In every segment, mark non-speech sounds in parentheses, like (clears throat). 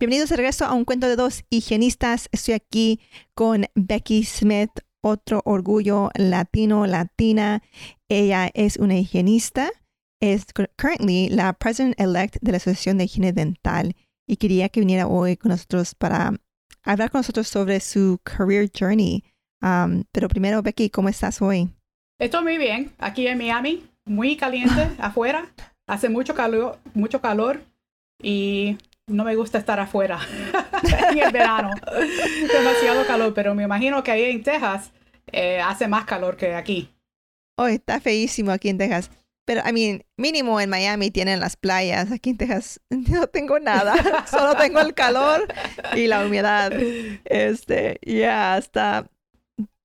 Bienvenidos de regreso a un cuento de dos higienistas. Estoy aquí con Becky Smith, otro orgullo latino, latina. Ella es una higienista, es currently la president-elect de la Asociación de Higiene Dental y quería que viniera hoy con nosotros para hablar con nosotros sobre su career journey. Um, pero primero, Becky, ¿cómo estás hoy? Estoy muy bien, aquí en Miami, muy caliente (laughs) afuera, hace mucho calor, mucho calor y no me gusta estar afuera (laughs) en el verano, demasiado calor, pero me imagino que ahí en Texas eh, hace más calor que aquí. Hoy está feísimo aquí en Texas. Pero, I mean, mínimo en Miami tienen las playas. Aquí en Texas (laughs) no tengo nada. (laughs) Solo tengo el calor y la humedad. Este, ya está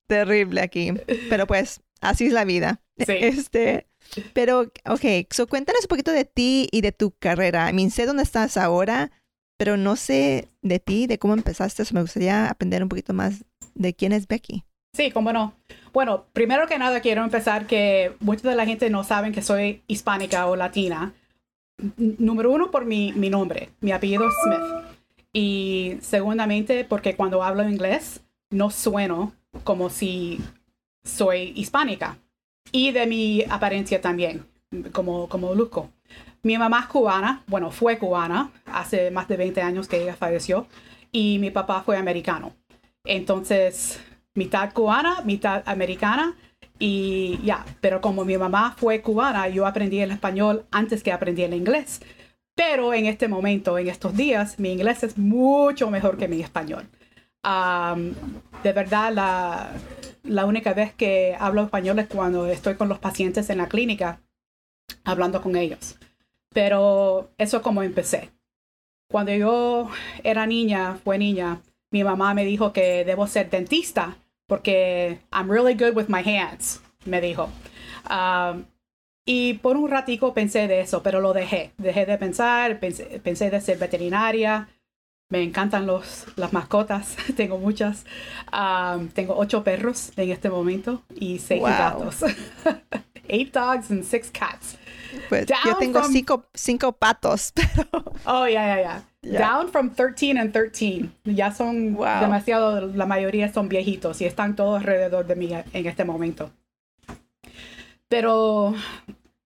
terrible aquí. Pero pues, así es la vida. Sí. (laughs) Este, pero, ok, so cuéntanos un poquito de ti y de tu carrera. I mean, sé dónde estás ahora, pero no sé de ti, de cómo empezaste. me gustaría aprender un poquito más de quién es Becky. Sí, cómo no. Bueno, primero que nada quiero empezar que mucha de la gente no saben que soy hispánica o latina. número uno, por mi, mi nombre, mi apellido es Smith. Y segundamente, porque cuando hablo inglés no sueno como si soy hispánica. Y de mi apariencia también, como, como luzco. Mi mamá es cubana, bueno, fue cubana, hace más de 20 años que ella falleció, y mi papá fue americano. Entonces, mitad cubana, mitad americana. Y ya, pero como mi mamá fue cubana, yo aprendí el español antes que aprendí el inglés. Pero en este momento, en estos días, mi inglés es mucho mejor que mi español. De verdad, la, la única vez que hablo español es cuando estoy con los pacientes en la clínica, hablando con ellos. Pero eso como empecé. Cuando yo era niña, fue niña, mi mamá me dijo que debo ser dentista porque I'm really good with my hands, me dijo. Y por un ratico pensé de eso, pero lo dejé. Dejé de pensar, pensé de ser veterinaria. Me encantan los, las mascotas, (laughs) tengo muchas. Um, tengo ocho perros en este momento y seis gatos. (laughs) Eight dogs and six cats. Pues yo tengo cinco, cinco patos, (laughs) pero... Oh, yeah, yeah, yeah. Down from 13 and 13. Ya son demasiado, la mayoría son viejitos y están todos alrededor de mí en este momento. Pero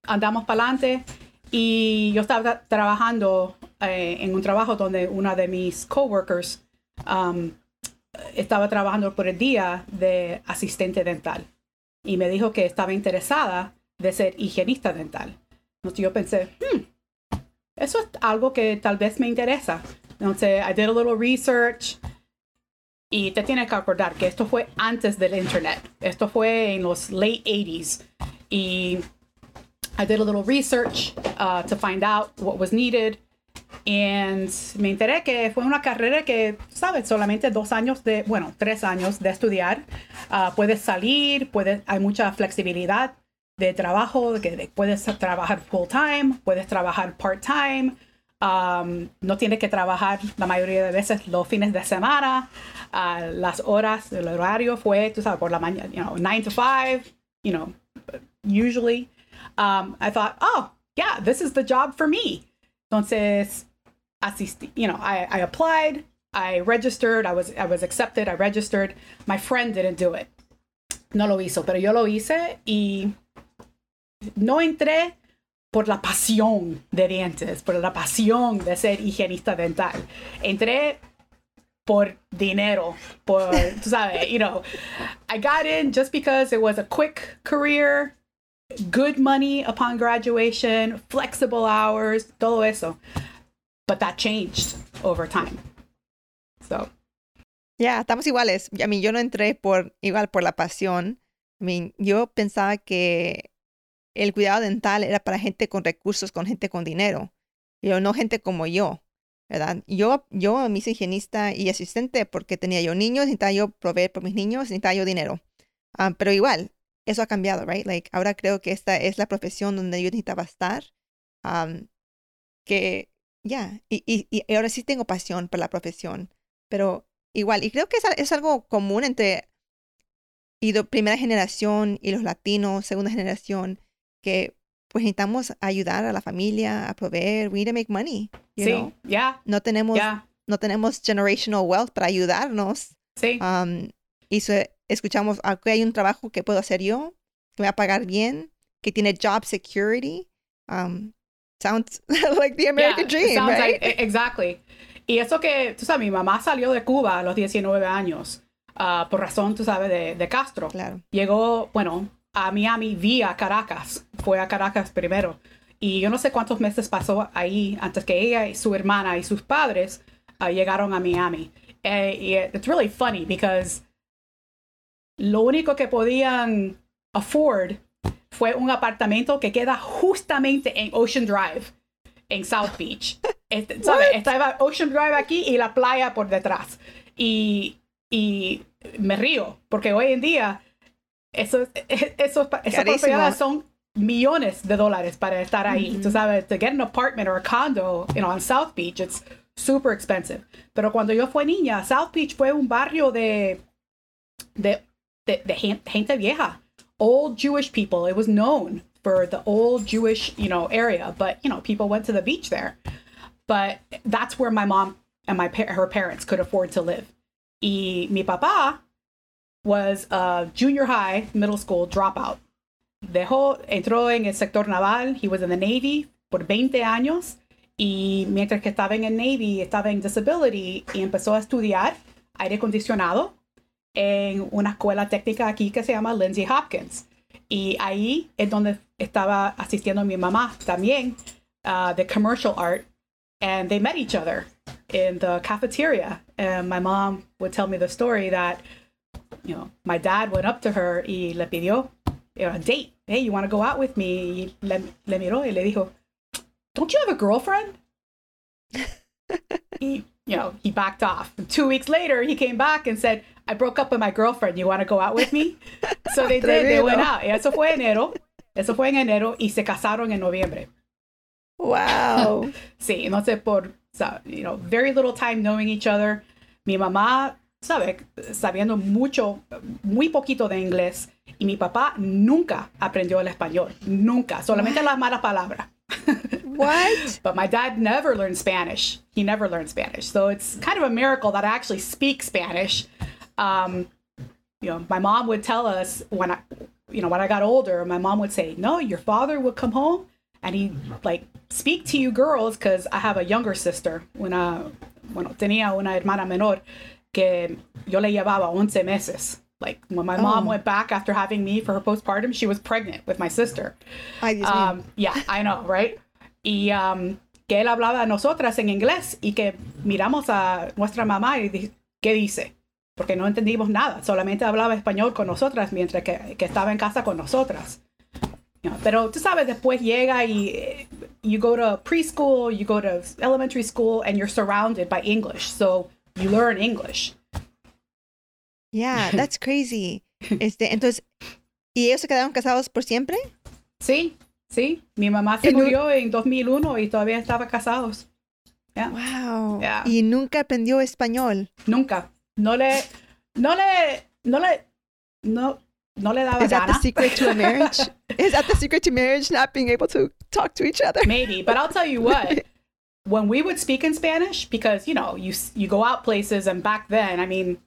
andamos para adelante y yo estaba trabajando eh, en un trabajo donde una de mis coworkers um, estaba trabajando por el día de asistente dental y me dijo que estaba interesada de ser higienista dental. Entonces yo pensé, hmm, eso es algo que tal vez me interesa. Entonces, I did a little research. Y te tienes que acordar que esto fue antes del internet. Esto fue en los late 80s. Y I did a little research uh, to find out what was needed. And me enteré que fue una carrera que, sabes, solamente dos años de, bueno, tres años de estudiar. Uh, puedes salir, puedes, hay mucha flexibilidad de trabajo, que puedes trabajar full time, puedes trabajar part time, um, no tienes que trabajar la mayoría de veces los fines de semana, uh, las horas, el horario fue, tú sabes, por la mañana, you know, 9 to 5, you know, usually. Um, I thought, oh, yeah, this is the job for me. Entonces, asistí, you know, I, I applied, I registered, I was, I was accepted, I registered. My friend didn't do it. No lo hizo, pero yo lo hice y no entré por la pasión de dientes, por la pasión de ser higienista dental. Entré por dinero, por, tú sabes, you know, I got in just because it was a quick career, good money upon graduation, flexible hours, todo eso. But that changed over time. So. Ya, estamos iguales. A mí yo no entré por igual por la pasión. I mean, yo pensaba que el cuidado dental era para gente con recursos, con gente con dinero, pero no gente como yo. ¿verdad? Yo, yo me hice higienista y asistente porque tenía yo niños, necesitaba yo proveer por mis niños, necesitaba yo dinero. Ah, pero igual, eso ha cambiado, right? Like, ahora creo que esta es la profesión donde yo necesitaba estar. que, ya, y, y, y, ahora sí tengo pasión por la profesión, pero igual, y creo que es, es algo común entre y primera generación y los latinos, segunda generación, que pues necesitamos ayudar a la familia a proveer, we need to make money. sí, ya. No tenemos, no tenemos generational wealth para ayudarnos. Sí. Um, y escuchamos, aquí hay un trabajo que puedo hacer yo, que me va a pagar bien, que tiene job security. Um, sounds (laughs) like the American dream, right? E, exactly. Y eso que, tú sabes, mi mamá salió de Cuba a los 19 años, uh, por razón, tú sabes, de, de Castro. Claro. Llegó, bueno, a Miami vía Caracas. Fue a Caracas primero. Y yo no sé cuántos meses pasó ahí antes que ella y su hermana y sus padres uh, llegaron a Miami. Eh, y it's really funny because lo único que podían afford fue un apartamento que queda justamente en Ocean Drive, en South Beach. (laughs) Este, ¿sabe? Estaba Ocean Drive aquí y la playa por detrás. Y, y me río, porque hoy en día eso, eso, esas propiedades son millones de dólares para estar ahí. Tú sabes, to get an apartment or a condo, you know, on South Beach, it's super expensive. Pero cuando yo fui niña, South Beach fue un barrio de, de, de, de gente vieja, old Jewish people. It was known for the old Jewish, you know, area, but you know, people went to the beach there. But that's where my mom and my her parents could afford to live. Y mi papá was a junior high, middle school dropout. Dejó, entró en el sector naval, he was in the Navy por 20 años y mientras que estaba en el Navy estaba en disability y empezó a estudiar aire acondicionado en una escuela técnica aquí que se llama Lindsay Hopkins. Y ahí es donde estaba asistiendo mi mamá también, uh, de commercial art, and they met each other in the cafeteria. And my mom would tell me the story that you know, my dad went up to her y le pidió a date. Hey, you want to go out with me? Y le, le miró y le dijo, don't you have a girlfriend? (laughs) he, you know, he backed off. And two weeks later, he came back and said, I broke up with my girlfriend. You want to go out with me? (laughs) So they did. They went out. Y eso fue enero. Eso fue en enero y se casaron en noviembre. Wow. (laughs) sí, entonces por, you know, very little time knowing each other. Mi mamá sabe, sabiendo mucho, muy poquito de inglés. Y mi papá nunca aprendió el español. Nunca. Solamente las malas palabras. What? (laughs) but my dad never learned Spanish. He never learned Spanish. So it's kind of a miracle that I actually speak Spanish. Um, you know, my mom would tell us when I, you know, when I got older, my mom would say, no, your father would come home and he'd like speak to you girls because I have a younger sister. When I, bueno, tenía una hermana menor que yo le llevaba 11 meses. Like when my oh. mom went back after having me for her postpartum, she was pregnant with my sister. Ay, um, yeah, I know, right? Y um, que él hablaba a nosotras en inglés y que miramos a nuestra mamá y di ¿qué dice? Porque no entendimos nada, solamente hablaba español con nosotras mientras que, que estaba en casa con nosotras. You know, pero tú sabes, después llega y eh, you go to preschool, you go to elementary school, and you're surrounded by English. So you learn English. Yeah, that's (laughs) crazy. Este, entonces, ¿y ellos se quedaron casados por siempre? Sí, sí. Mi mamá se murió en 2001 y todavía estaban casados. Yeah. Wow. Yeah. Y nunca aprendió español. Nunca. No le, no le, no le, no, no le daba Is that the secret to a marriage? (laughs) Is that the secret to marriage? Not being able to talk to each other? Maybe, but I'll tell you what. (laughs) when we would speak in Spanish, because you know you you go out places, and back then, I mean,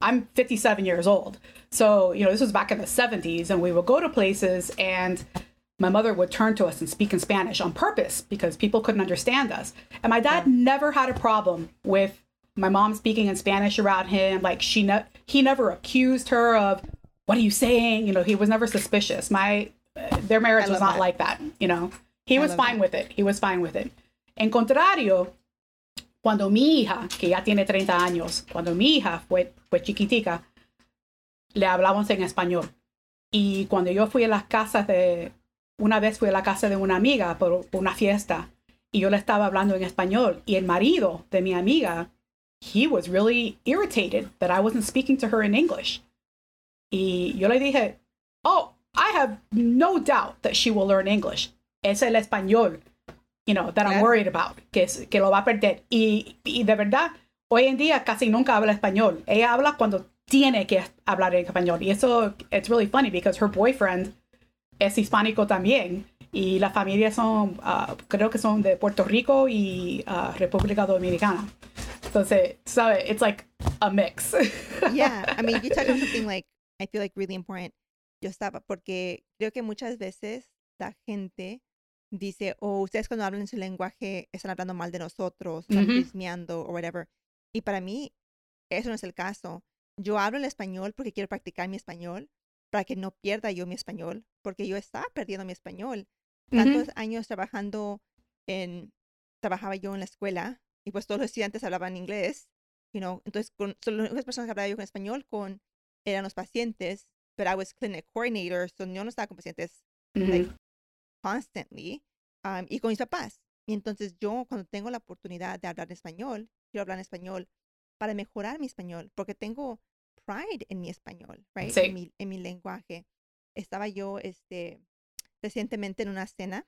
I'm 57 years old, so you know this was back in the 70s, and we would go to places, and my mother would turn to us and speak in Spanish on purpose because people couldn't understand us, and my dad never had a problem with my mom speaking in Spanish around him. Like she ne- he never accused her of what are you saying? You know, he was never suspicious. My uh, their marriage was not that. like that. You know, he I was fine that. with it. He was fine with it. En contrario, cuando mi hija, que ya tiene 30 años, cuando mi hija fue, fue chiquitica, le hablamos en español. Y cuando yo fui a las casas de, una vez fui a la casa de una amiga por una fiesta y yo le estaba hablando en español y el marido de mi amiga, he was really irritated that I wasn't speaking to her in English. Y yo le dije, oh, I have no doubt that she will learn English. Es el español, you know, that I'm worried about, que, que lo va a perder. Y, y de verdad, hoy en día casi nunca habla español. Ella habla cuando tiene que hablar en español. Y eso, it's really funny because her boyfriend es hispánico también. Y las familias son, uh, creo que son de Puerto Rico y uh, República Dominicana. Entonces, sabe, it's like a mix. (laughs) yeah, I mean, you talk about something like, I feel like really important. Yo estaba, porque creo que muchas veces la gente dice, o oh, ustedes cuando hablan en su lenguaje están hablando mal de nosotros, están mm o whatever. Y para mí, eso no es el caso. Yo hablo el español porque quiero practicar mi español, para que no pierda yo mi español, porque yo estaba perdiendo mi español. Tantos años trabajando en, trabajaba yo en la escuela y pues todos los estudiantes hablaban inglés, you know, entonces con, las únicas personas que hablaba yo con español con eran los pacientes, pero I was clinic coordinator, so yo no estaba con pacientes like, constantly, um, y con mis papás. Y entonces yo cuando tengo la oportunidad de hablar español, quiero hablar en español para mejorar mi español, porque tengo pride en mi español, right? En, mi, en mi lenguaje. Estaba yo este, recientemente en una cena.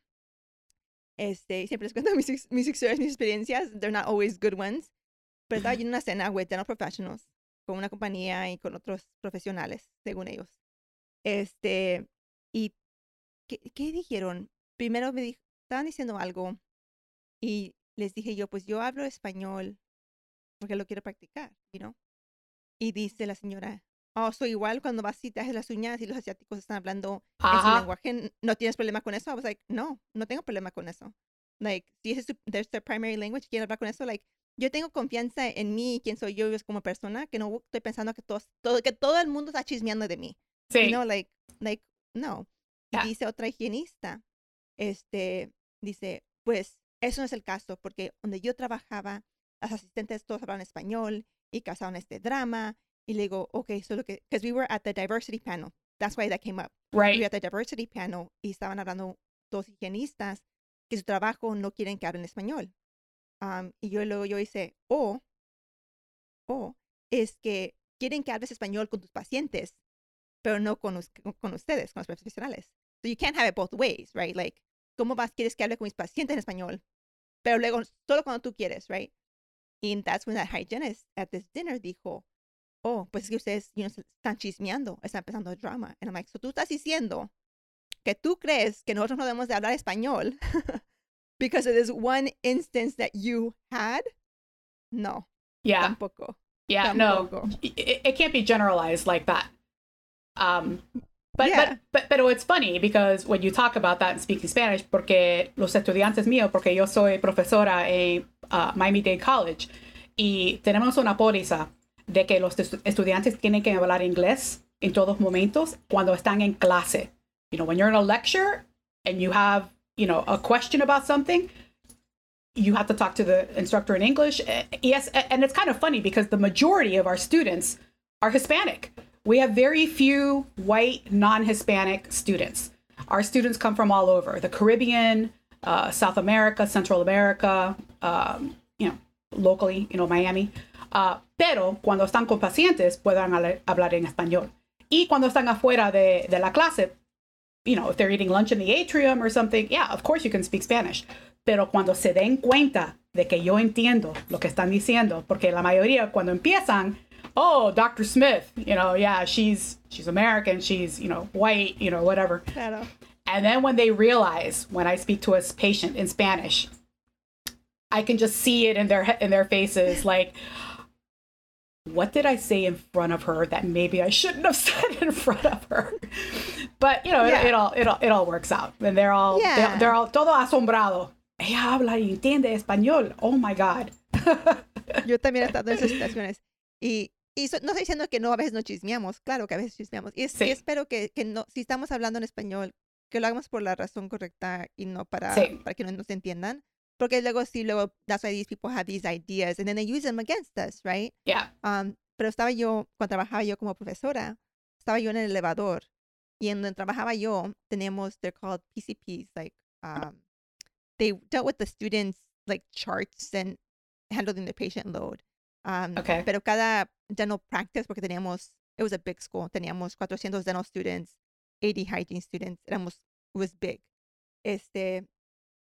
Este, siempre les cuento (laughs) mis, mis historias, mis experiencias. They're not always good ones. Pero estaba yo en (laughs) una cena with dental professionals, con una compañía y con otros profesionales, según ellos. Este, y ¿qué, qué dijeron? Primero me estaban diciendo algo y les dije yo, pues yo hablo español porque lo quiero practicar, you know? Y dice la señora, oh, soy igual cuando vas y te haces las uñas y los asiáticos están hablando en su lenguaje, ¿no tienes problema con eso? I was like, no, no tengo problema con eso. Like, si ese es su primary language, quiero hablar con eso, like, yo tengo confianza en mí y quién soy yo como persona, que no estoy pensando que, todos, todo, que todo el mundo está chismeando de mí. Sí. You know, like, like, no. Y dice otra higienista, este, dice, pues, eso no es el caso, porque donde yo trabajaba, las asistentes todos hablaban español y causaban este drama. Y le digo, ok, so lo que, because we were at the diversity panel. That's why that came up. Right. We were at the diversity panel y estaban hablando dos higienistas que su trabajo no quieren que hablen español. Um, y yo luego yo hice, o, o, es que quieren que hables español con tus pacientes, pero no con, con ustedes, con los profesionales. So you can't have it both ways, right? Like, ¿cómo vas, quieres que hable con mis pacientes en español? Pero luego, solo cuando tú quieres, right? And that's when that hygienist at this dinner dijo, oh, pues es que ustedes you know, están chismeando, están empezando el drama. And I'm like, so tú estás diciendo que tú crees que nosotros no debemos de hablar español (laughs) because of this one instance that you had? No. Yeah. Tampoco. Yeah, tampoco. no. It, it, can't be generalized like that. Um, but, yeah. but, but, pero it's funny because when you talk about that and speaking Spanish, porque los estudiantes míos, porque yo soy profesora en uh, Miami-Dade College y tenemos una póliza de que los estudiantes tienen que hablar inglés en todos momentos cuando están en clase. You know, when you're in a lecture and you have, you know, a question about something, you have to talk to the instructor in English. Eh, yes, and it's kind of funny because the majority of our students are Hispanic. We have very few white, non Hispanic students. Our students come from all over the Caribbean, uh, South America, Central America, um, you know, locally, you know, Miami. Uh, pero cuando están con pacientes puedan hablar en español. Y cuando están afuera de, de, la clase, you know, if they're eating lunch in the atrium or something, yeah, of course you can speak Spanish. Pero cuando se den cuenta de que yo entiendo lo que están diciendo, porque la mayoría cuando empiezan, oh, Dr. Smith, you know, yeah, she's she's American, she's, you know, white, you know, whatever. And then when they realize when I speak to a patient in Spanish, I can just see it in their in their faces like what did I say in front of her that maybe I shouldn't have (laughs) said in front of her? But you know, yeah. it, it, all it all it all works out, and they're all yeah. they're, they're, all todo asombrado. Ella habla y entiende español. Oh my God. (laughs) Yo también he estado en esas situaciones y y so, no estoy diciendo que no a veces no chismeamos, claro que a veces chismeamos. Y, es, sí. y espero que, que no, si estamos hablando en español, que lo hagamos por la razón correcta y no para, sí. para que no nos entiendan. Porque luego sí, luego, that's why these people have these ideas and then they use them against us, right? Yeah. Um, pero estaba yo, cuando trabajaba yo como profesora, estaba yo en el elevador y en donde trabajaba yo, tenemos, they're called PCPs, like, um, they dealt with the students like charts and handling the patient load. Um, Okay. Pero cada dental practice, porque teníamos, it was a big school, teníamos 400 dental students, 80 hygiene students, éramos, it was big. Este,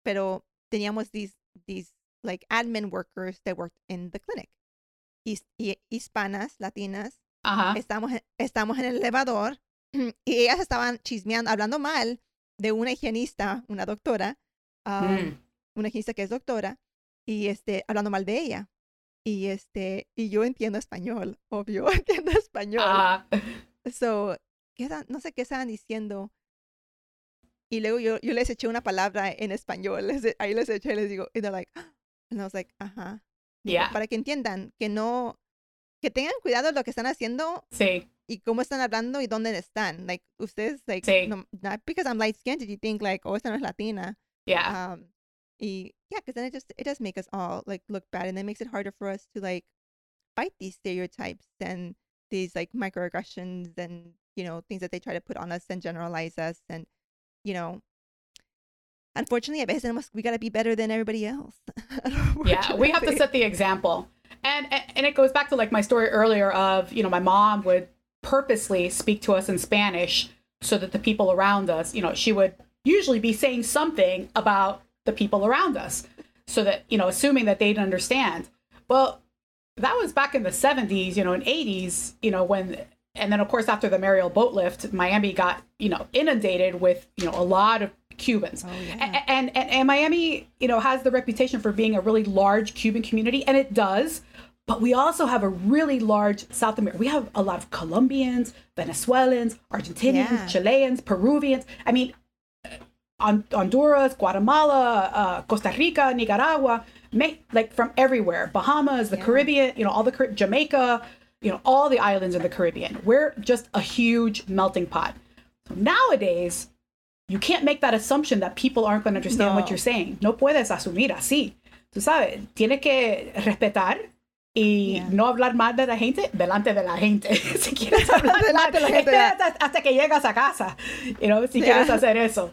pero teníamos these, these like admin workers that worked in the clinic. His, hispanas, latinas, Ajá. estamos, en- estamos en el elevador (clears throat) y ellas estaban chismeando, hablando mal de una higienista, una doctora, um, Mm. una higienista que es doctora, y este, hablando mal de ella. Y este, y yo entiendo español, obvio, (laughs) entiendo español. Ajá. So, no sé qué estaban diciendo. Y luego yo, yo les eché una palabra en español, les, e- ahí les eché, les digo, y they're like, and I was like, ajá. Digo, Yeah. Para que entiendan que no, que tengan cuidado de lo que están haciendo Sí. y cómo están hablando y dónde están. Like, ustedes, like, Sí. no, not because I'm light skinned, did you think, like, oh, esta no es latina. Yeah. Um, y, yeah, because then it just, it does make us all, like, look bad. And it makes it harder for us to, like, fight these stereotypes and these, like, microaggressions and, you know, things that they try to put on us and generalize us. And, you know, unfortunately, a veces we got to be better than everybody else. (laughs) yeah we have to set the example and and- and it goes back to like my story earlier of you know my mom would purposely speak to us in spanish so that the people around us you know she would usually be saying something about the people around us so that you know assuming that they'd understand well that was back in the 70s you know and 80s you know when and then of course after the mariel boat lift miami got you know inundated with you know a lot of cubans Oh, yeah. And, and and Miami, you know, has the reputation for being a really large Cuban community, and it does. But we also have a really large South America. We have a lot of Colombians, Venezuelans, Argentinians, Yeah. Chileans, Peruvians. I mean, Honduras, Guatemala, uh, Costa Rica, Nicaragua, ma- like from everywhere. Bahamas, the Yeah. Caribbean, you know, all the Car- Jamaica, you know, all the islands in the Caribbean. We're just a huge melting pot. So nowadays, you can't make that assumption that people aren't going to understand what you're saying. No puedes asumir así. Tú sabes, tienes que respetar y Yeah. no hablar mal de la gente delante de la gente. (laughs) si quieres hablar (laughs) Delante de la gente. (laughs) espérate hasta que llegas a casa. You know, si Yeah. quieres hacer eso.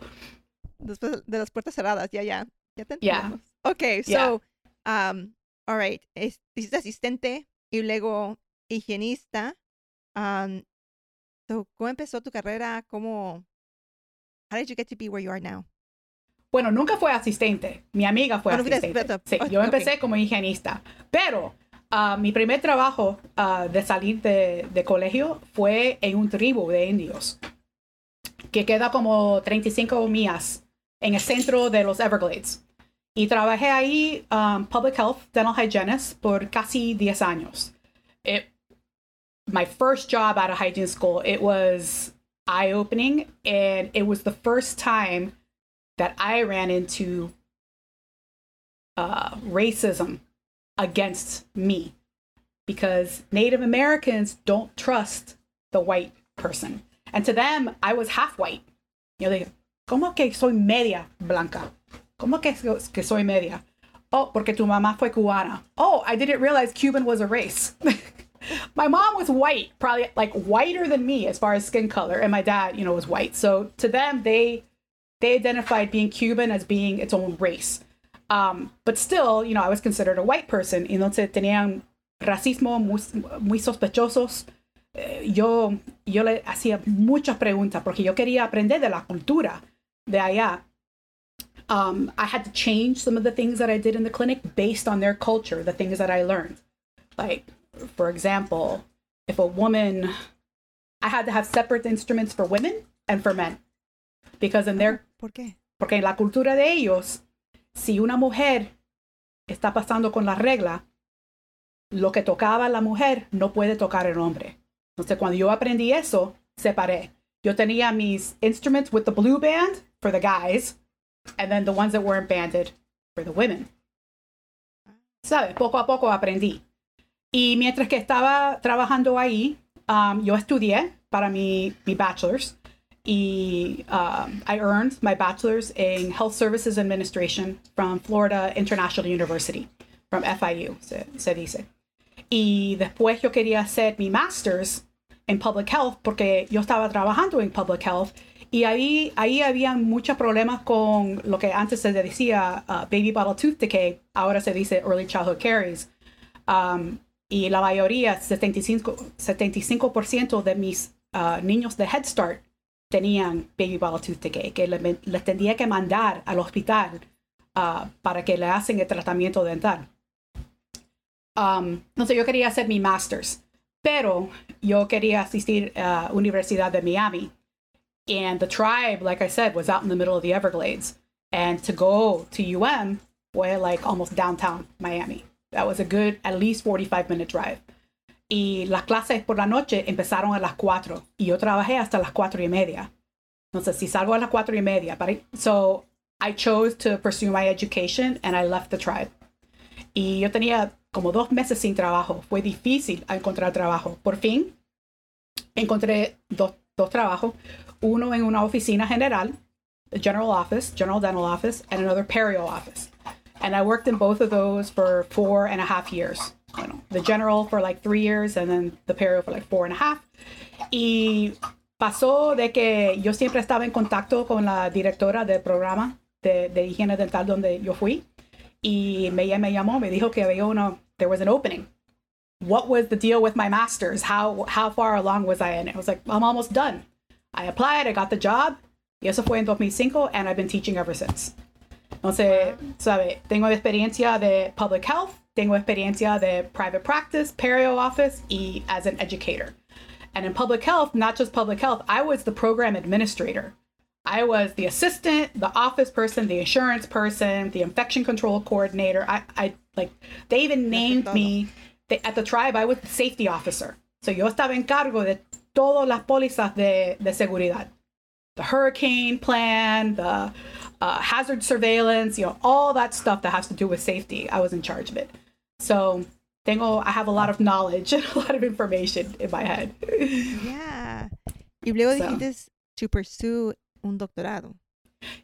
Después de las puertas cerradas, ya, ya. Ya te Yeah. Yeah. so, um, all right. Es, hiciste asistente y luego higienista. Um, so, ¿cómo empezó tu carrera? ¿Cómo, how did you get to be where you are now? Bueno, nunca fue asistente. Mi amiga fue Ah, asistente. Sí, Ok, yo ok. empecé como higienista. Pero ah, mi primer trabajo ah, de salir de, de colegio fue en un tribu de indios que queda como 35 millas en el centro de los Everglades. Y trabajé ahí, um, Public Health, Dental Hygienist, por casi 10 años. It, my first job out of hygiene school, it was eye opening, and it was the first time that I ran into uh, racism against me because Native Americans don't trust the white person. And to them, I was half white. You know, they, ¿cómo que soy media blanca? ¿Cómo que, que soy media? Oh, porque tu mamá fue cubana. Oh, I didn't realize Cuban was a race. (laughs) my mom was white, probably like whiter than me as far as skin color, and my dad, you know, was white. So to them, they they identified being Cuban as being its own race. Um, but still, you know, I was considered a white person. Entonces tenían racismo muy, muy sospechosos. Eh, Yo, yo le hacía muchas preguntas porque yo quería aprender de la cultura de allá. Um, I had to change some of the things that I did in the clinic based on their culture, the things that I learned. Like, for example, if a woman, I had to have separate instruments for women and for men. Because in their ¿Por qué? porque en la cultura de ellos, si una mujer está pasando con la regla, lo que tocaba la mujer no puede tocar el hombre. Entonces, cuando yo aprendí eso, separé. Yo tenía mis instruments with the blue band for the guys, and then the ones that weren't banded for the women. ¿Sabes? Poco a poco aprendí. Y mientras que estaba trabajando ahí, um, yo estudié para mi, mi bachelor's y um, I earned my bachelor's in health services administration from Florida International University, from FIU, se, se dice. Y después yo quería hacer mi master's en public health porque yo estaba trabajando en public health Y ahí, ahí habían muchos problemas con lo que antes se decía uh, baby bottle tooth decay, ahora se dice early childhood caries. Um, y la mayoría, 75%, 75 de mis uh, niños de Head Start tenían baby bottle tooth decay, que les, les tendría que mandar al hospital uh, para que le hacen el tratamiento dental. Um, entonces yo quería hacer mi master's, pero yo quería asistir a la Universidad de Miami. And the tribe, like I said, was out in the middle of the Everglades. And to go to UM was like almost downtown Miami. That was a good, at least 45 minute drive. Y las clases por la noche empezaron a las 4 y yo trabajé hasta las 4 y media. Entonces, si salgo a las 4 y media, para, so I chose to pursue my education and I left the tribe. Y yo tenía como dos meses sin trabajo. Fue difícil encontrar trabajo. Por fin encontré dos, dos trabajos. Uno en una oficina general, general office, general dental office, and another perio office. And I worked in both of those for four and a half years. Bueno, the general for like three years and then the perio for like four and a half. Y pasó de que yo siempre estaba en contacto con la directora del programa de, de higiene dental donde yo fui. Y me, me llamó, me dijo que había uno, there was an opening. What was the deal with my master's? How, how far along was I in it? I was like, I'm almost done. I applied, I got the job. Y eso fue en 2005 and I've been teaching ever since. Entonces, sabe, tengo experiencia de public health, tengo experiencia de private practice, perio office, y as an educator. And in public health, not just public health, I was the program administrator. I was the assistant, the office person, the insurance person, the infection control coordinator. I, I like they even named me they, at the tribe. I was the safety officer. So yo estaba en cargo de todas las pólizas de, de seguridad, the hurricane plan, the uh, hazard surveillance, you know, all that stuff that has to do with safety. I was in charge of it. So tengo, I have a lot of knowledge and (laughs) a lot of information in my head. Yeah. Y luego so. dijiste to pursue un doctorado.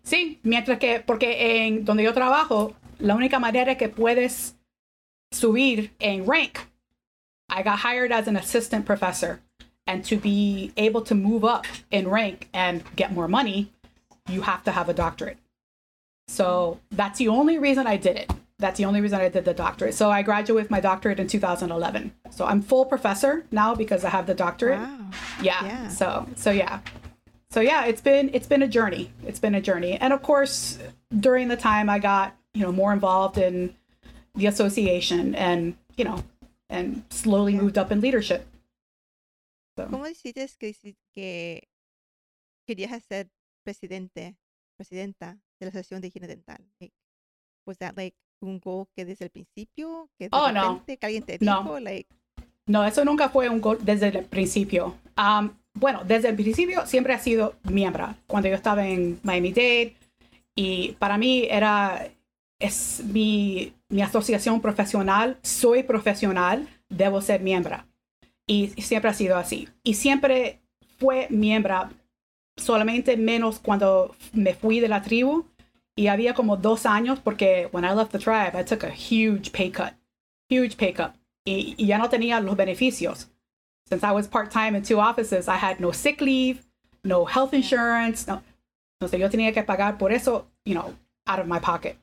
Sí, mientras que, porque en donde yo trabajo, la única manera que puedes subir en rank, I got hired as an assistant professor. And to be able to move up in rank and get more money, you have to have a doctorate. So that's the only reason I did it. That's the only reason I did the doctorate. So I graduated with my doctorate in 2011. So I'm full professor now because I have the doctorate. Wow. Yeah. Yeah. So so yeah. So yeah, it's been it's been a journey. It's been a journey. And of course, during the time I got, you know, more involved in the association and, you know, and slowly Yeah. moved up in leadership. ¿Cómo decidiste que, que querías ser presidente, presidenta de la Asociación de Higiene Dental? Like, was that like un goal que desde el principio, que de Oh, no. repente que alguien te No. dijo, like, No, eso nunca fue un gol desde el principio. Um, bueno, desde el principio siempre ha sido miembro. Cuando yo estaba en Miami-Dade y para mí era, es mi, mi asociación profesional, soy profesional, debo ser miembro. Y siempre ha sido así. Y siempre fue miembro, solamente menos cuando me fui de la tribu. Y había como dos años porque when I left the tribe, I took a huge pay cut. Huge pay cut y, y ya no tenía los beneficios. Since I was part-time in two offices, I had no sick leave, no health insurance. No, entonces yo tenía que pagar por eso, you know, out of my pocket.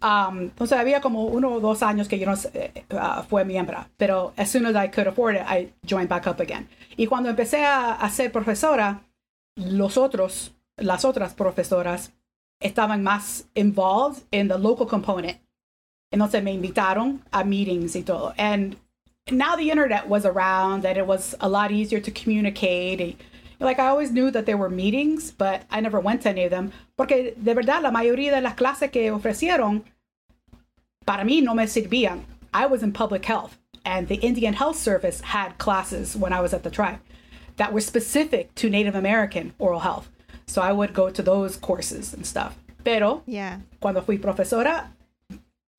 Um, entonces había como uno o dos años que yo no uh, fue miembro, pero as soon as I could afford it, I joined back up again. Y cuando empecé a, a ser profesora, los otros, las otras profesoras estaban más involved in the local component entonces me invitaron a meetings y todo. And now the internet was around and it was a lot easier to communicate. Like I always knew that there were meetings, but I never went to any of them. Porque de verdad la mayoría de las clases que ofrecieron para mí no me servían. I was in public health and the Indian Health Service had classes when I was at the tribe that were specific to Native American oral health. So I would go to those courses and stuff. Pero yeah. cuando fui profesora,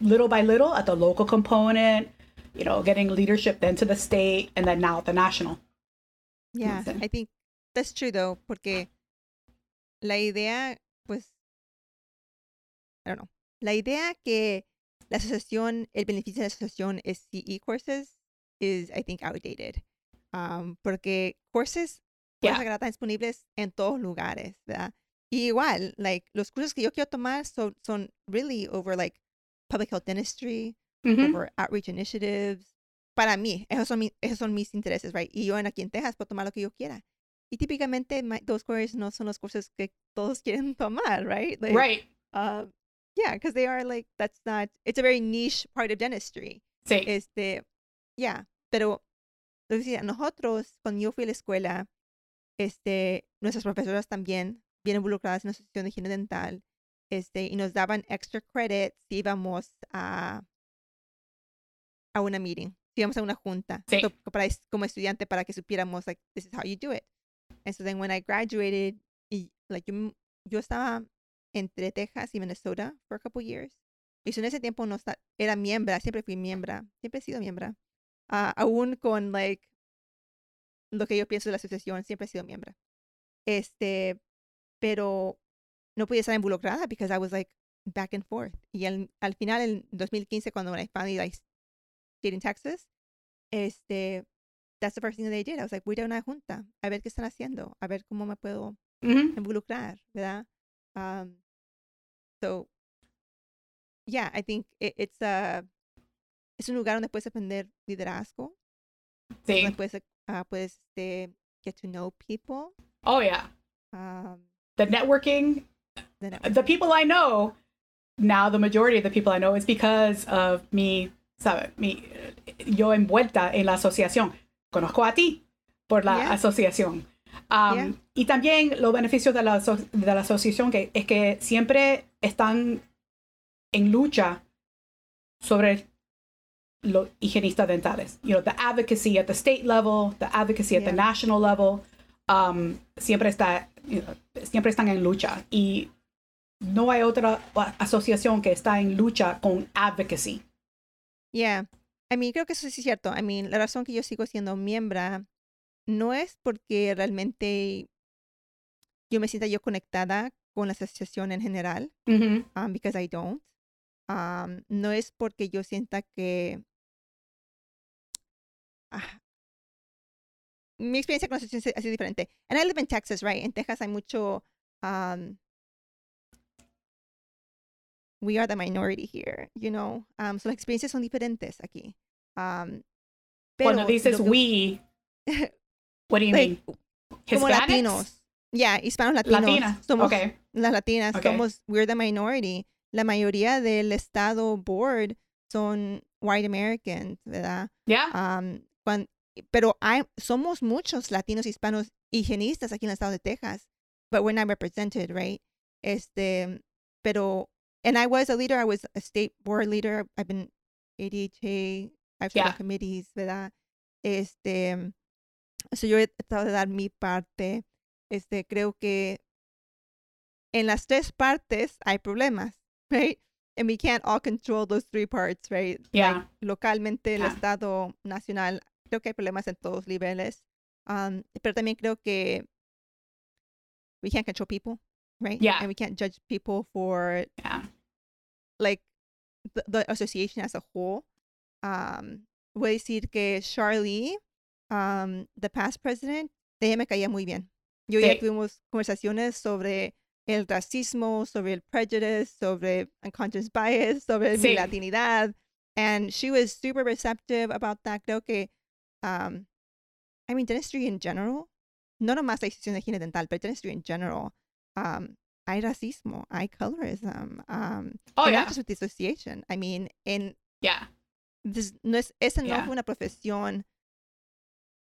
little by little at the local component, you know, getting leadership then to the state and then now at the national. Yeah. I think that's true though, porque la idea, pues, I don't know, la idea que la asociación, el beneficio de la asociación es CE courses is, I think, outdated. Um, porque courses yeah. están disponibles en todos lugares, ¿verdad? Y igual, like, los cursos que yo quiero tomar son, son really over, like, public health dentistry, mm-hmm. over outreach initiatives. Para mí, esos son, mi, esos son mis intereses, right? Y yo en aquí en Texas puedo tomar lo que yo quiera. Y típicamente, those courses no son los cursos que todos (laughs) quieren tomar, right? Like, right. Uh, yeah, because they are like, that's not, it's a very niche part of dentistry. Sí. Este, yeah, pero nosotros, cuando yo fui a la escuela, este, nuestras profesoras también bien involucradas en la asociación de higiene dental, este, y nos daban extra credit si íbamos a, a una meeting, si íbamos a una junta, sí. so, para, como estudiante para que supiéramos, like, this is how you do it. And so then when I graduated, like, yo, yo estaba entre Texas y Minnesota for a couple years. Y en ese tiempo no era miembro, siempre fui miembro, siempre he sido miembro. Uh, aún con, like, lo que yo pienso de la asociación, siempre he sido miembro. Este, pero no podía estar involucrada because I was like back and forth. Y al, al final, en 2015, cuando I finally like stayed in Texas, este, that's the first thing they did. I was like, voy a una junta, a ver qué están haciendo, a ver cómo me puedo mm-hmm. involucrar, ¿verdad? Um, so, yeah, I think it, it's a, es un lugar donde puedes aprender liderazgo. Sí. Donde puedes, uh, puedes este, get to know people. Oh, yeah. Um, the networking, the networking, the people I know, now the majority of the people I know is because of me, ¿sabe? Mi, yo envuelta en la asociación. Conozco a ti por la yeah. asociación. Um, yeah. Y también los beneficios de la, de la asociación que es que siempre están en lucha sobre los higienistas dentales. You know, the advocacy at the state level, the advocacy at yeah. the national level, um, siempre está, you know, siempre están en lucha. Y no hay otra asociación que está en lucha con advocacy. Yeah. I mean, creo que eso sí es cierto. I mean, la razón que yo sigo siendo miembro no es porque realmente yo me sienta yo conectada con la asociación en general, um, because I don't. Um, no es porque yo sienta que ah, mi experiencia con la asociación ha sido diferente. And I live in Texas, right? En Texas hay mucho um, we are the minority here, you know. Um, so las experiencias son diferentes aquí. Um, pero Cuando dices we, (laughs) what do you like, mean? Como latinos. Yeah, hispanos latinos. Latina. Somos okay. las latinas. Okay. Somos, we're the minority. La mayoría del estado board son white Americans, ¿verdad? Yeah. Um, cuando, pero hay, somos muchos latinos, hispanos, higienistas aquí en el estado de Texas, but we're not represented, right? Este, pero and I was a leader. I was a state board leader. I've been ADHA. I've yeah. committees, ¿verdad? Este, so yo he tratado de dar mi parte. Este, creo que en las tres partes hay problemas, (laughs) right? And we can't all control those three parts, right? Yeah. Like, localmente, el Yeah. estado nacional, creo que hay problemas en todos niveles. Um, pero también creo que we can't control people, right? Yeah. And we can't judge people for Yeah. like the, the association as a whole. Um, voy a decir que Charlie, um, the past president, ella me caía muy bien. Yo ya Sí. tuvimos conversaciones sobre el racismo, sobre el prejudice, sobre unconscious bias, sobre mi Sí. latinidad. And she was super receptive about that. Creo que, um, I mean, dentistry in general, no nomás la institución de higiene dental, but dentistry in general, um, hay racismo, hay colorism, um, Oh, yeah. not just with the association. I mean, in Yeah. this, no es, esa no fue una profesión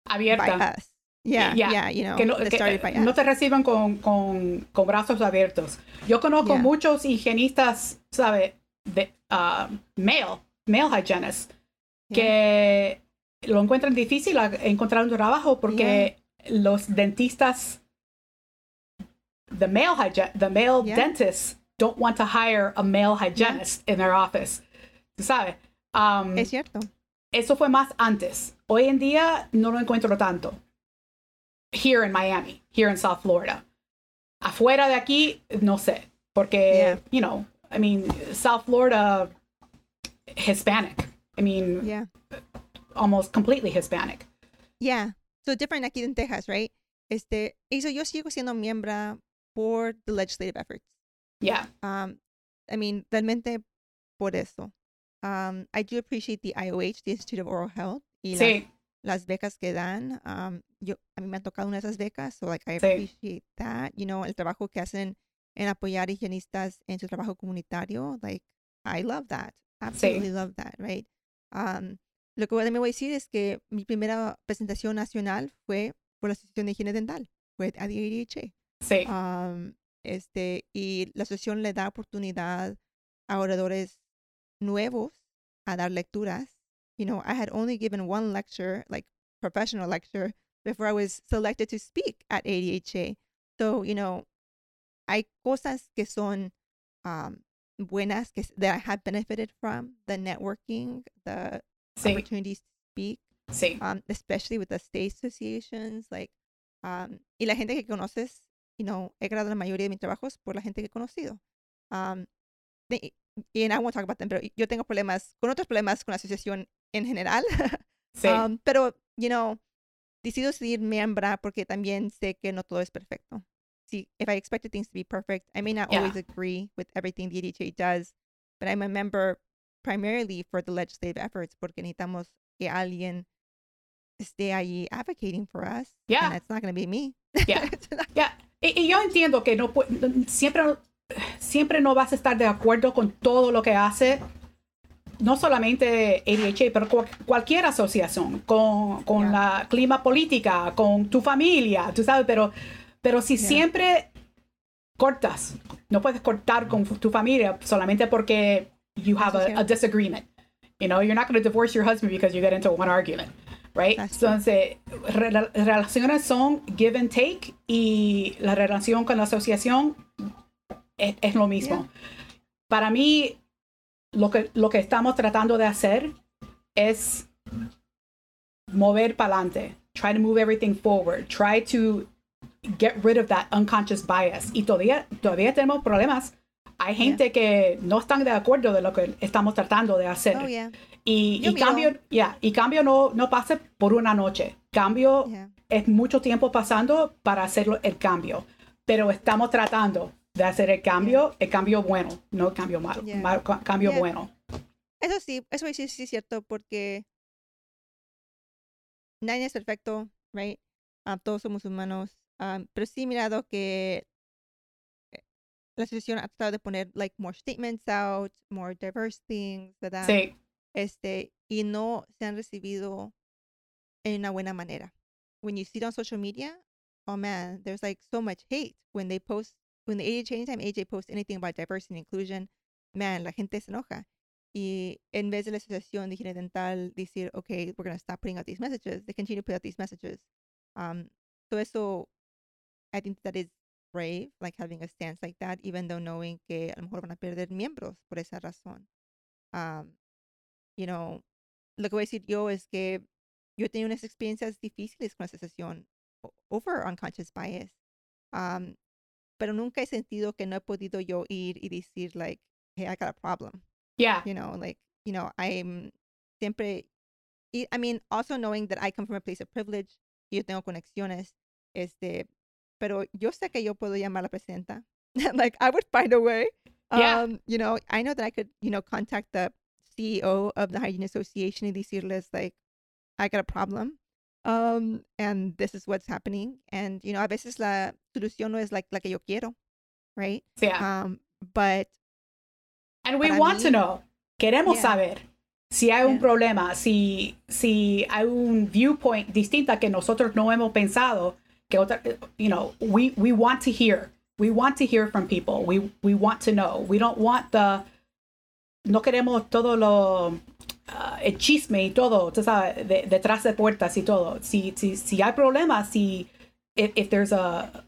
by Abierta. us. Yeah, Yeah. yeah, you know, que no, que, by eh, no te reciban con, con, con brazos abiertos. Yo conozco Yeah. muchos higienistas, ¿sabe? De, uh, male, male hygienists, que lo encuentran difícil encontrar un trabajo porque los dentistas, the male, hygi- the male Yeah. dentists don't want to hire a male hygienist in their office. ¿Tú sabes? Um, Es cierto. eso fue más antes. Hoy en día no lo encuentro tanto. Here in Miami, here in South Florida. Afuera de aquí, no sé. Porque, Yeah. you know, I mean, South Florida, Hispanic. I mean, Yeah. almost completely Hispanic. Yeah. So different aquí en Texas, right? Este, y so yo sigo siendo miembro por the legislative efforts. Yeah. Um, I mean, realmente por eso. Um, I do appreciate the IOH, the Institute of Oral Health, y Sí. las becas que dan. Um, yo, a mí me han tocado una de esas becas, so like I Sí. appreciate that. You know, el trabajo que hacen en apoyar higienistas en su trabajo comunitario, like I love that. Absolutely love that, right? Um, lo que también voy a decir es que mi primera presentación nacional fue por la Asociación de Higiene Dental, fue a ADHA. Sí. Um, este, y la asociación le da oportunidad a oradores nuevos a dar lecturas. You know, I had only given one lecture, like professional lecture, before I was selected to speak at ADHA. So, you know, hay cosas que son um, buenas que, that I have benefited from, the networking, the sí. opportunities to speak Sí. um, especially with the state associations, like, um, y la gente que conoces, you know, he creado la mayoría de mis trabajos por la gente que he conocido. Um, y and I won't talk about them, pero yo tengo problemas, con otros problemas con la asociación en general. (laughs) Sí. Um, pero, you know, decido seguir miembro porque también sé que no todo es perfecto. See, if I expected things to be perfect, I may not Yeah. always agree with everything the EDHA does, but I'm a member primarily for the legislative efforts porque necesitamos que alguien esté ahí advocating for us. Yeah. And it's not going to be me. Yeah. (laughs) Ya, Y, y yo entiendo que no siempre, siempre no vas a estar de acuerdo con todo lo que hace, no solamente ADHA, pero cual- cualquier asociación, con, con Yeah. la clima política, con tu familia, tú sabes, pero, pero si Yeah. siempre cortas, no puedes cortar con tu familia solamente porque you have a, a disagreement. You know, you're not going to divorce your husband because you get into one argument, right? True. Entonces, rela- relaciones son give and take y la relación con la asociación es, es lo mismo. Para mí, lo que, lo que estamos tratando de hacer es mover para adelante. Try to move everything forward. Try to get rid of that unconscious bias. Y todavía, todavía tenemos problemas. Hay gente que no están de acuerdo de lo que estamos tratando de hacer. Oh, yeah. Y, y cambio, yeah, y cambio no, no pasa por una noche. Cambio Yeah. es mucho tiempo pasando para hacer el cambio. Pero estamos tratando de hacer el cambio, el cambio bueno, no el cambio malo, Yeah. mal- ca- cambio Yeah. bueno. Eso sí, eso sí, sí es cierto porque nadie es perfecto, right? Ah, todos somos humanos. Um, pero sí he mirado que eh, la asociación ha tratado de poner like more statements out, more diverse things, ¿verdad? Sí, Este, y no se han recibido en una buena manera. When you see it on social media, oh man, there's like so much hate when they post, when the AJ, anytime AJ posts anything about diversity and inclusion, man, la gente se enoja. Y en vez de la asociación de higiene dental decir, okay, we're going to stop putting out these messages, they continue to put out these messages. Um, so eso, I think that is brave, like having a stance like that, even though knowing que a lo mejor van a perder miembros por esa razón. Um, you know, lo que voy a decir yo es que yo he tenido unas experiencias difíciles con la asociación o- over unconscious bias. Um, pero nunca he sentido que no he podido yo ir y decir, like, hey, I got a problem. yeah, You know, like, you know, I'm siempre, I mean, also knowing that I come from a place of privilege, y yo tengo conexiones, este, pero yo sé que yo puedo llamar a la presidenta. (laughs) like, I would find a way. Yeah. Um, you know, I know that I could, you know, contact the CEO of the Hygiene Association in y decirles, like, I got a problem. Um, and this is what's happening. And, you know, a veces la solución no es like la que yo quiero, right? yeah. Um, but And we want to know. Queremos Yeah. saber si hay un problema, si, si hay un viewpoint distinta que nosotros no hemos pensado, que otra, you know, we, we want to hear. We want to hear from people. We, we want to know. We don't want the, no queremos todo lo, ah, el chisme y todo, tú sabes, de- detrás de puertas y todo. Si, si, si hay problemas, si, if, if there's a,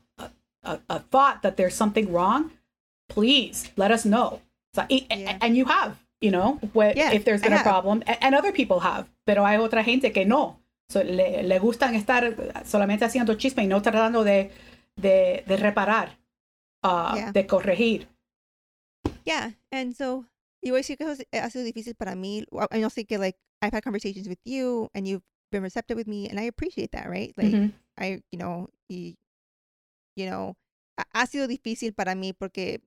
a, a thought that there's something wrong, please let us know. So, y- Yeah. And you have, you know, Yeah, if there's been a problem, a- and other people have, pero hay otra gente que no. So, le, le gustan estar solamente haciendo chisme y no tratando de, de, de reparar, uh, Yeah. de corregir. Yeah, and so you always eso ha sido difícil para mí. Well, I know sé like I've had conversations with you and you've been receptive with me and I appreciate that, right? Like Mhm. I, you know, y, you know, ha sido difícil para mí porque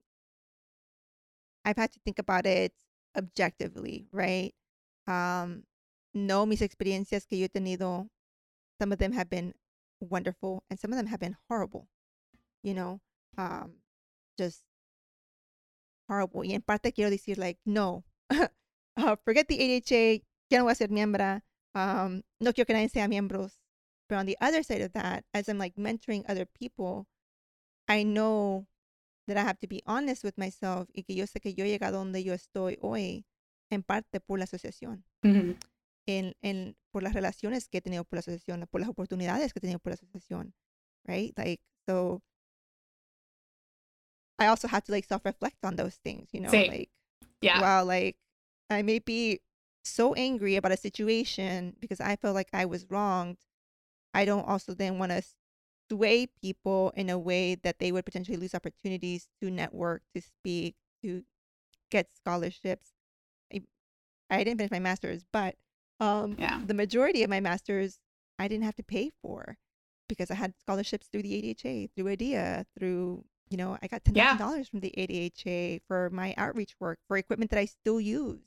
I've had to think about it objectively, right? Um, no, mis experiencias que yo he tenido, some of them have been wonderful and some of them have been horrible, you know, um, just horrible. Y en parte quiero decir, like, no, uh, (laughs) forget the ADHA, ya no voy a ser miembro, um, no quiero que nadie sea miembros. But on the other side of that, as I'm like mentoring other people, I know that I have to be honest with myself y que yo sé que yo he llegado donde yo estoy hoy en parte por la asociación, Mhm. en, en, por las relaciones que he tenido por la asociación, por las oportunidades que he tenido por la asociación, right? Like, so I also have to like self-reflect on those things, you know, Sí. like, Yeah. wow, like I may be so angry about a situation because I feel like I was wronged. I don't also then want to sway people in a way that they would potentially lose opportunities to network, to speak, to get scholarships. I, I didn't finish my master's, but um, Yeah. the majority of my master's I didn't have to pay for because I had scholarships through the ADHA, through IDEA, through you know I got ten thousand yeah. dollars from the ADHA for my outreach work for equipment that I still use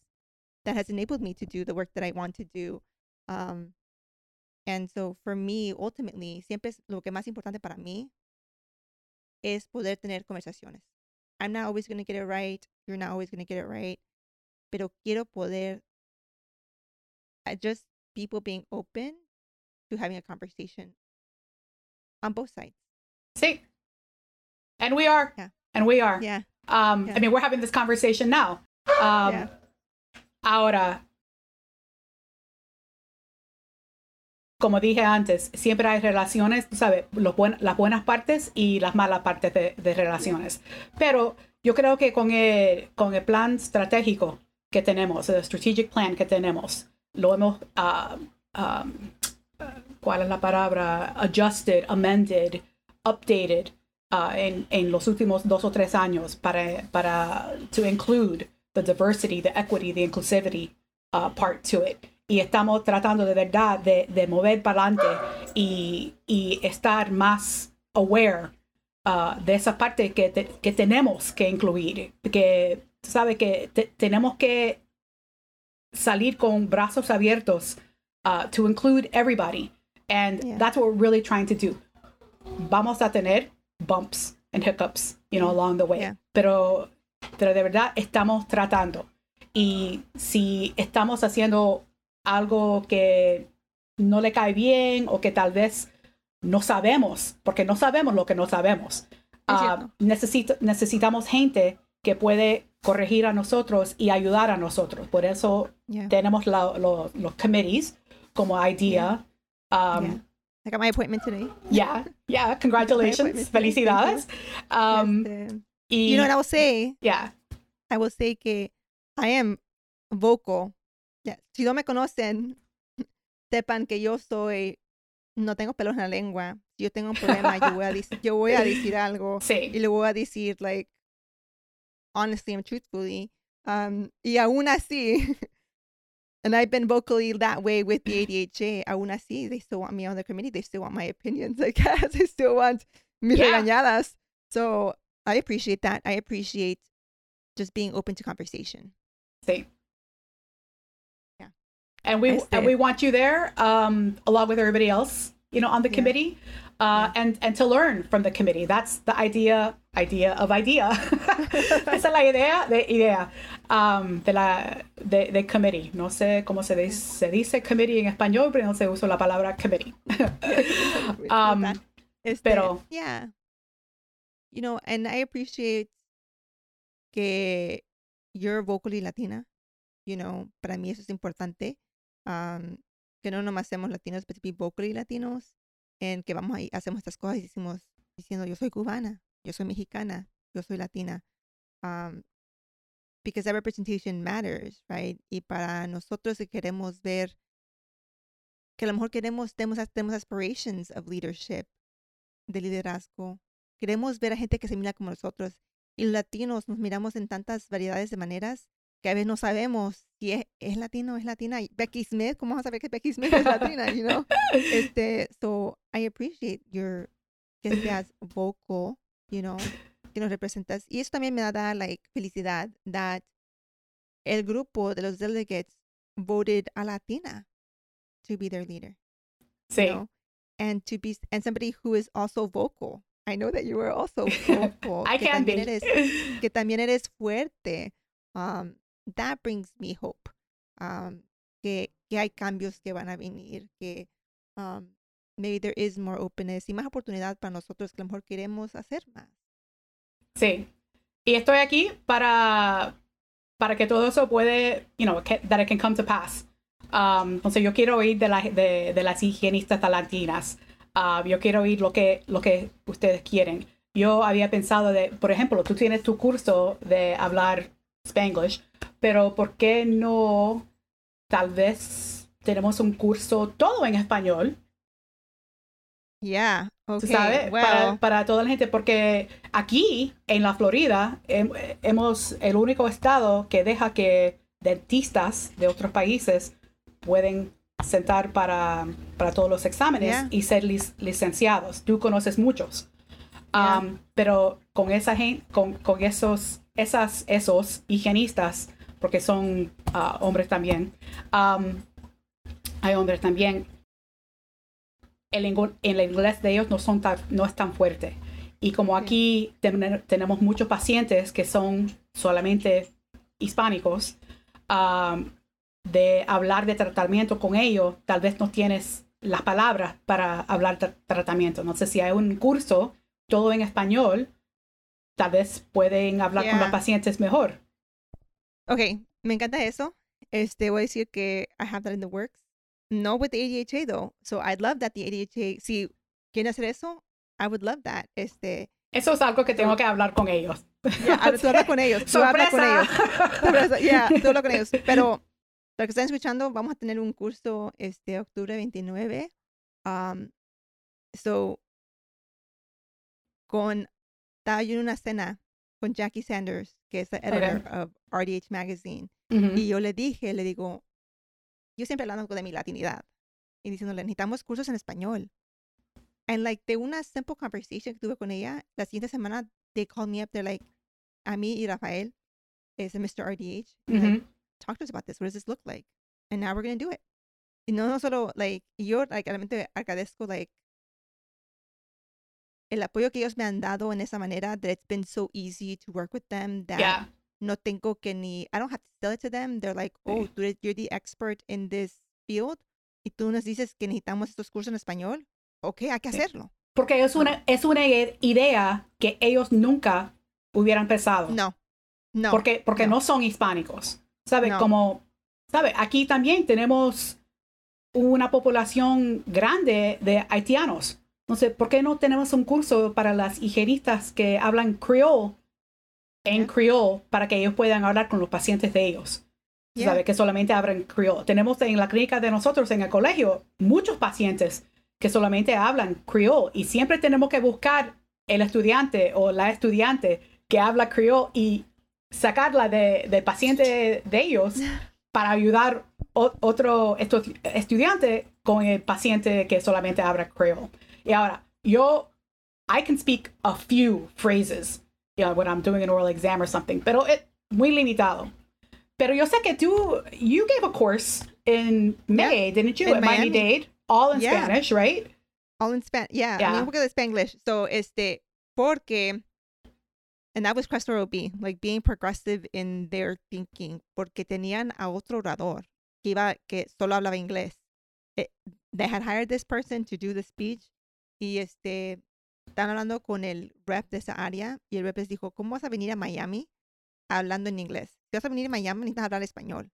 that has enabled me to do the work that I want to do. Um, and so for me, ultimately, siempre es lo que más importante para mí es poder tener conversaciones. I'm not always going to get it right. You're not always going to get it right. Pero quiero poder, uh, just people being open to having a conversation on both sides. See? And we are. Yeah. And we are. Yeah. Um, Yeah. I mean, we're having this conversation now. Um, Yeah. Ahora, como dije antes, siempre hay relaciones, tú sabes, los buen- las buenas partes y las malas partes de, de relaciones. Pero yo creo que con el, con el plan estratégico que tenemos, el strategic plan que tenemos, lo hemos, ah, um, ¿cuál es la palabra? Adjusted, amended, updated uh, en, en los últimos dos o tres años para, para to include the diversity, the equity, the inclusivity uh, part to it. Y estamos tratando de verdad de, de mover para adelante y, y estar más aware uh, de esa parte que, te- que tenemos que incluir. Que tú sabes que te- tenemos que salir con brazos abiertos uh, to include everybody. And Yeah. that's what we're really trying to do. Vamos a tener bumps and hiccups, you know, along the way. Yeah. Pero, pero de verdad estamos tratando. Y si estamos haciendo algo que no le cae bien o que tal vez no sabemos, porque no sabemos lo que no sabemos, ah, cierto. necesita- necesitamos gente que puede corregir a nosotros y ayudar a nosotros. Por eso Yeah. tenemos la- lo- los committees como idea. Um, Yeah. I got my appointment today. yeah, yeah, (laughs) congratulations, felicidades. Um, Este, y, you know what I will say? yeah, I will say que I am vocal. Ya, Si no me conocen, (laughs) sepan que yo soy, no tengo pelos en la lengua. Si yo tengo un problema, yo voy a, yo voy a decir (laughs) algo y sí, le voy a decir, like, honestly and truthfully. Um, y aún así, and I've been vocally that way with the ADHA, aún así, they still want me on the committee. They still want my opinions, (laughs) I guess. They still want mis Yeah. regañadas. So I appreciate that. I appreciate just being open to conversation. sí. Yeah. And we and we want you there, um, along with everybody else, you know, on the Yeah. committee, uh, and and to learn from the committee. That's the idea idea of idea. (laughs) Esa es la idea de idea um, de la de, de committee. No sé cómo se dice, se dice committee en español, pero no se usa la palabra committee. (laughs) (laughs) Um, este, pero- yeah you know and i appreciate que you're vocally latina you know para mí eso es importante um, que no nomás seamos latinos to be vocally latinos en que vamos ahí hacemos estas cosas y decimos diciendo yo soy cubana yo soy mexicana yo soy latina um, because that representation matters right y para nosotros que queremos ver que a lo mejor queremos, tenemos, tenemos aspirations of leadership, de liderazgo. Queremos ver a gente que se mira como nosotros. Y los latinos nos miramos en tantas variedades de maneras que a veces no sabemos si es, es latino, es latina. Becky Smith, ¿cómo vas a saber que Becky Smith es latina? You know? (laughs) Este, so I appreciate your que seas vocal, you know, que nos representas. Y eso también me da like felicidad that el grupo de los delegates voted a Latina to be their leader. you Sí. know, and to be and somebody who is also vocal. I know that you were also (laughs) vocal. I que can be. también eres que (laughs) también eres fuerte. Um, that brings me hope. Um, que, que hay cambios que van a venir, que um, maybe there is more openness y más oportunidad para nosotros que a lo mejor queremos hacer más. Sí. Y estoy aquí para, para que todo eso puede, you know, that it can come to pass. Um, entonces yo quiero oír de, la, de, de las higienistas latinas. Ah, yo quiero oír lo que, lo que ustedes quieren. Yo había pensado de, por ejemplo, tú tienes tu curso de hablar Spanglish, pero ¿por qué no tal vez tenemos un curso todo en español? Yeah, tú okay. sabes, well, para, para toda la gente, porque aquí en la Florida hem- hemos el único estado que deja que dentistas de otros países pueden sentar para, para todos los exámenes Yeah. y ser lic- licenciados. Tú conoces muchos. Yeah. Um, pero con esa gente, con, con esos, esas, esos higienistas, porque son ah, hombres también, um, hay hombres también, el, el inglés de ellos no, son tan, no es tan fuerte. Y como aquí ten- tenemos muchos pacientes que son solamente hispánicos, um, de hablar de tratamiento con ellos, tal vez no tienes las palabras para hablar de tratamiento. No sé si hay un curso todo en español, tal vez pueden hablar con los pacientes mejor. Okay, me encanta eso. Este, voy a decir que I have that in the works. No with the ADHA though. So I'd love that the ADHA, si quieren hacer eso, I would love that. Este, Eso es algo que tengo que hablar con ellos. ya, (laughs) habla- tú con ellos, tú habla con ellos. ¡Sorpresa! Ya, tú con ellos. (laughs) Pero lo que están escuchando, vamos a tener un curso este octubre 29. Um, so, con, estaba yo en una cena con Jackie Sanders, que es editor of RDH Magazine. Ujú. Y yo le dije, le digo, yo siempre hablando de mi latinidad y diciéndole, necesitamos cursos en español. And like, de una simple conversation que tuve con ella, la siguiente semana, they called me up, they're like, a mí y Rafael, es Mr. RDH, like, talk to us about this. What does this look like? And now we're going to do it. Y no, no solo, like, yo, like, realmente agradezco, like, el apoyo que ellos me han dado en esa manera, that it's been so easy to work with them, that Yeah. no tengo que ni, I don't have to sell it to them. They're like, oh, tú eres, you're the expert in this field y tú nos dices que necesitamos estos cursos en español. Ok, hay que hacerlo. Porque es una, es una idea que ellos nunca hubieran pensado. No, no. porque porque no. no, son hispánicos. ¿Sabe? No. Como, ¿sabe? Aquí también tenemos una población grande de haitianos. Entonces, ¿por qué no tenemos un curso para las higienistas que hablan creol en creol para que ellos puedan hablar con los pacientes de ellos? Yeah. ¿Sabe? Que solamente hablan creol. Tenemos en la clínica de nosotros, en el colegio, muchos pacientes que solamente hablan creol y siempre tenemos que buscar el estudiante o la estudiante que habla creol y sacarla de, del paciente de ellos para ayudar o- otro estu- estudiante con el paciente que solamente habla creol. Y ahora, yo, I can speak a few phrases, you know, when I'm doing an oral exam or something, pero es muy limitado. Pero yo sé que tú, you gave a course in May, didn't you, in at Miami. Dade, all in Yeah. Spanish, right? All in Spanish. Yeah, I Yeah. mean, un poco de Spanglish. So, este, porque, and that was Crestro OB, like being progressive in their thinking, porque tenían a otro orador que iba, que solo hablaba inglés. Eh, they had hired this person to do the speech y este, están hablando con el rep de esa área y el rep les dijo, ¿cómo vas a venir a Miami hablando en inglés? Si vas a venir a Miami necesitas hablar español.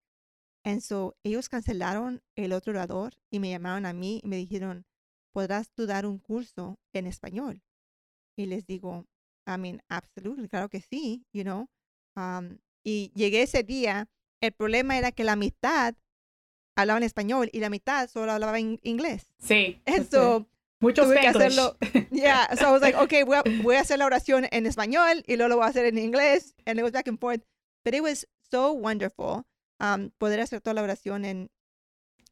And so, ellos cancelaron el otro orador y me llamaron a mí y me dijeron, ¿podrás tú dar un curso en español? Y les digo, I mean, absolutely, claro que sí, you know. Um, y llegué ese día, el problema era que la mitad hablaban español y la mitad solo hablaba en inglés. Sí. (laughs) And sí. so, Mucho tuve que hacerlo. (laughs) yeah, so I was like, okay, voy a, voy a hacer la oración en español y luego lo voy a hacer en inglés. And it was back and forth. But it was so wonderful. um, poder hacer toda la oración en,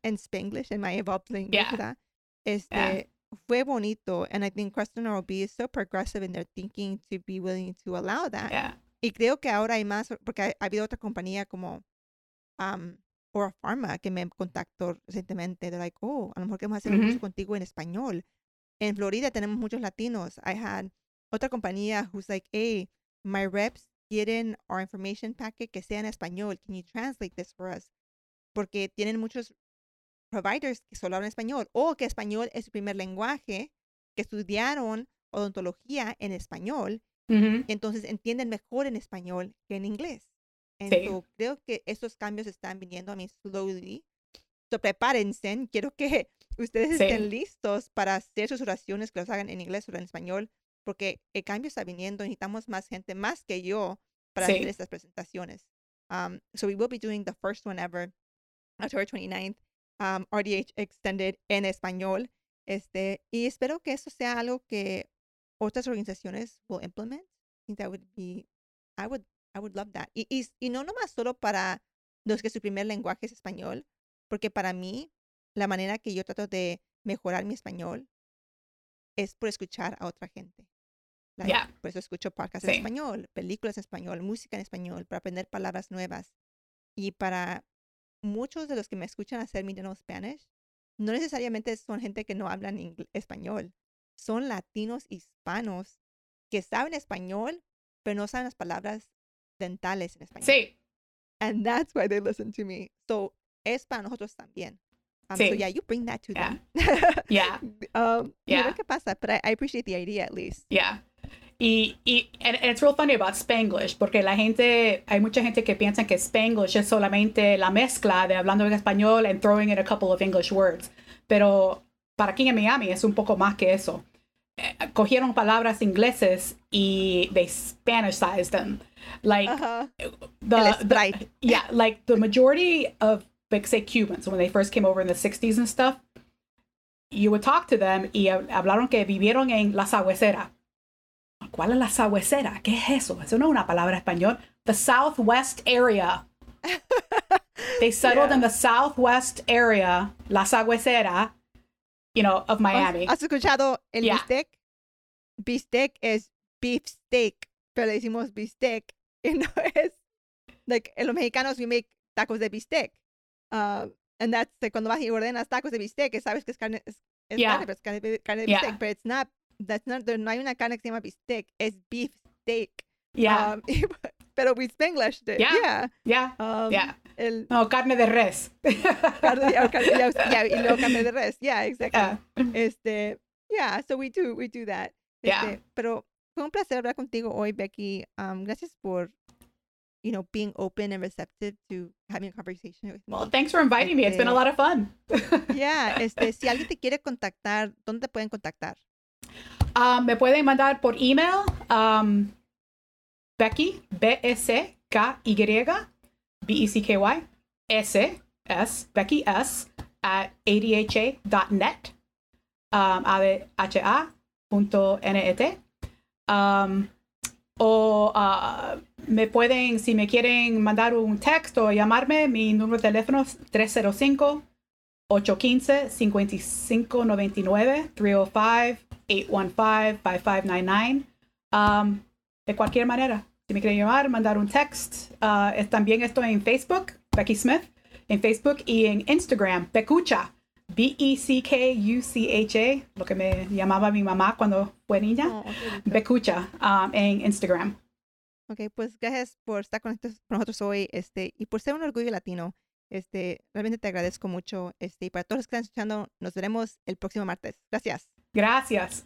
en Spanglish, en my evolved language, Yeah. ¿verdad? Este, Yeah. fue bonito. And I think Kristen R.O.B. is so progressive in their thinking to be willing to allow that. Yeah. Y creo que ahora hay más, porque ha, ha habido otra compañía como um, Ora Pharma que me contactó recientemente. They're like, oh, a lo mejor queremos hacer un curso Ujú. contigo en español. En Florida tenemos muchos latinos. I had otra compañía who's like, hey, my reps quieren our information packet que sea en español. Can you translate this for us? Porque tienen muchos providers que solo hablan español o que español es su primer lenguaje, que estudiaron odontología en español entonces entienden mejor en español que en inglés. And Sí. so, creo que estos cambios están viniendo a mí slowly. So, prepárense. Quiero que (laughs) ustedes Sí. estén listos para hacer sus oraciones, que los hagan en inglés o en español, porque el cambio está viniendo. Necesitamos más gente, más que yo, para Sí. hacer estas presentaciones. Um, so, we will be doing the first one ever, October 29th, um, RDH Extended en español. Este, y espero que eso sea algo que otras organizaciones will implement. I think that would be, I would, I would love that. Y, y, y no nomás solo para los que su primer lenguaje es español, porque para mí, la manera que yo trato de mejorar mi español es por escuchar a otra gente. Like, Yeah. Por eso escucho podcasts Sí. en español, películas en español, música en español, para aprender palabras nuevas. Y para muchos de los que me escuchan hacer mi Know Spanish, no necesariamente son gente que no hablan español. Son latinos hispanos que saben español, pero no saben las palabras dentales en español. Sí. And that's why they listen to me. So, es para nosotros también. Um, So, Sí. yeah, you bring that to Yeah. them. (laughs) Yeah. um, Yeah. qué pasa, but I, I appreciate the idea at least. Yeah. Y, y and, and it's real funny about Spanglish, porque la gente, hay mucha gente que piensa que Spanglish es solamente la mezcla de hablando en español and throwing in a couple of English words. Pero para aquí en Miami es un poco más que eso. Eh, Cogieron palabras ingleses y they Spanishized them. Like the, the- yeah, like the majority of like say Cubans when they first came over in the 60s and stuff, you would talk to them y hablaron que vivieron en la sabuesera. ¿Cuál es la sabuesera? ¿Qué es eso? Eso no es una palabra español. The Southwest area. (laughs) They settled in the Southwest area, la sabuesera, you know, of Miami. ¿Has escuchado el Yeah. bistec? Bistec es beef steak, pero le decimos bistec y no (laughs) es like en los mexicanos we make tacos de bistec. Uh, and that's like, cuando vas y ordenas tacos de bistec, que sabes que es carne es, es Yeah. carne, pero es carne, de- carne de Yeah. bistec, but it's not that's not there, no hay una carne que se llama bistec, es beef steak. yeah, Um, (laughs) pero we Spanglish it. Yeah. Yeah. yeah, Um, yeah. El No, carne de res. carne, ya, (laughs) y luego carne de res. Yeah, exactly. Yeah. Este, yeah, so we do, we do that. Yeah. Este, pero fue un placer hablar contigo hoy, Becky. Um, gracias por, you know, being open and receptive to having a conversation with me. Well, thanks for inviting me. It's been a lot of fun. yeah, este, si alguien te quiere contactar, ¿dónde te pueden contactar? Um, me pueden mandar por email um, Becky, B-S-K-Y, B-E-C-K-Y, S, S, Becky S, at adha.net, um, A-D-H-A.net. Um, o uh, me pueden, si me quieren mandar un texto o llamarme, mi número de teléfono es 305 815-5599, 305-815-5599. Um, de cualquier manera, si me quieren llamar, mandar un text. Uh, es- también estoy en Facebook, Becky Smith, en Facebook y en Instagram, Becucha, B-E-C-K-U-C-H-A, lo que me llamaba mi mamá cuando fue niña. Oh. Becucha um, en Instagram. Ok, pues gracias por estar con nosotros hoy este, y por ser un orgullo latino. Este, realmente te agradezco mucho. Este, y para todos los que están escuchando, nos veremos el próximo martes. Gracias. Gracias.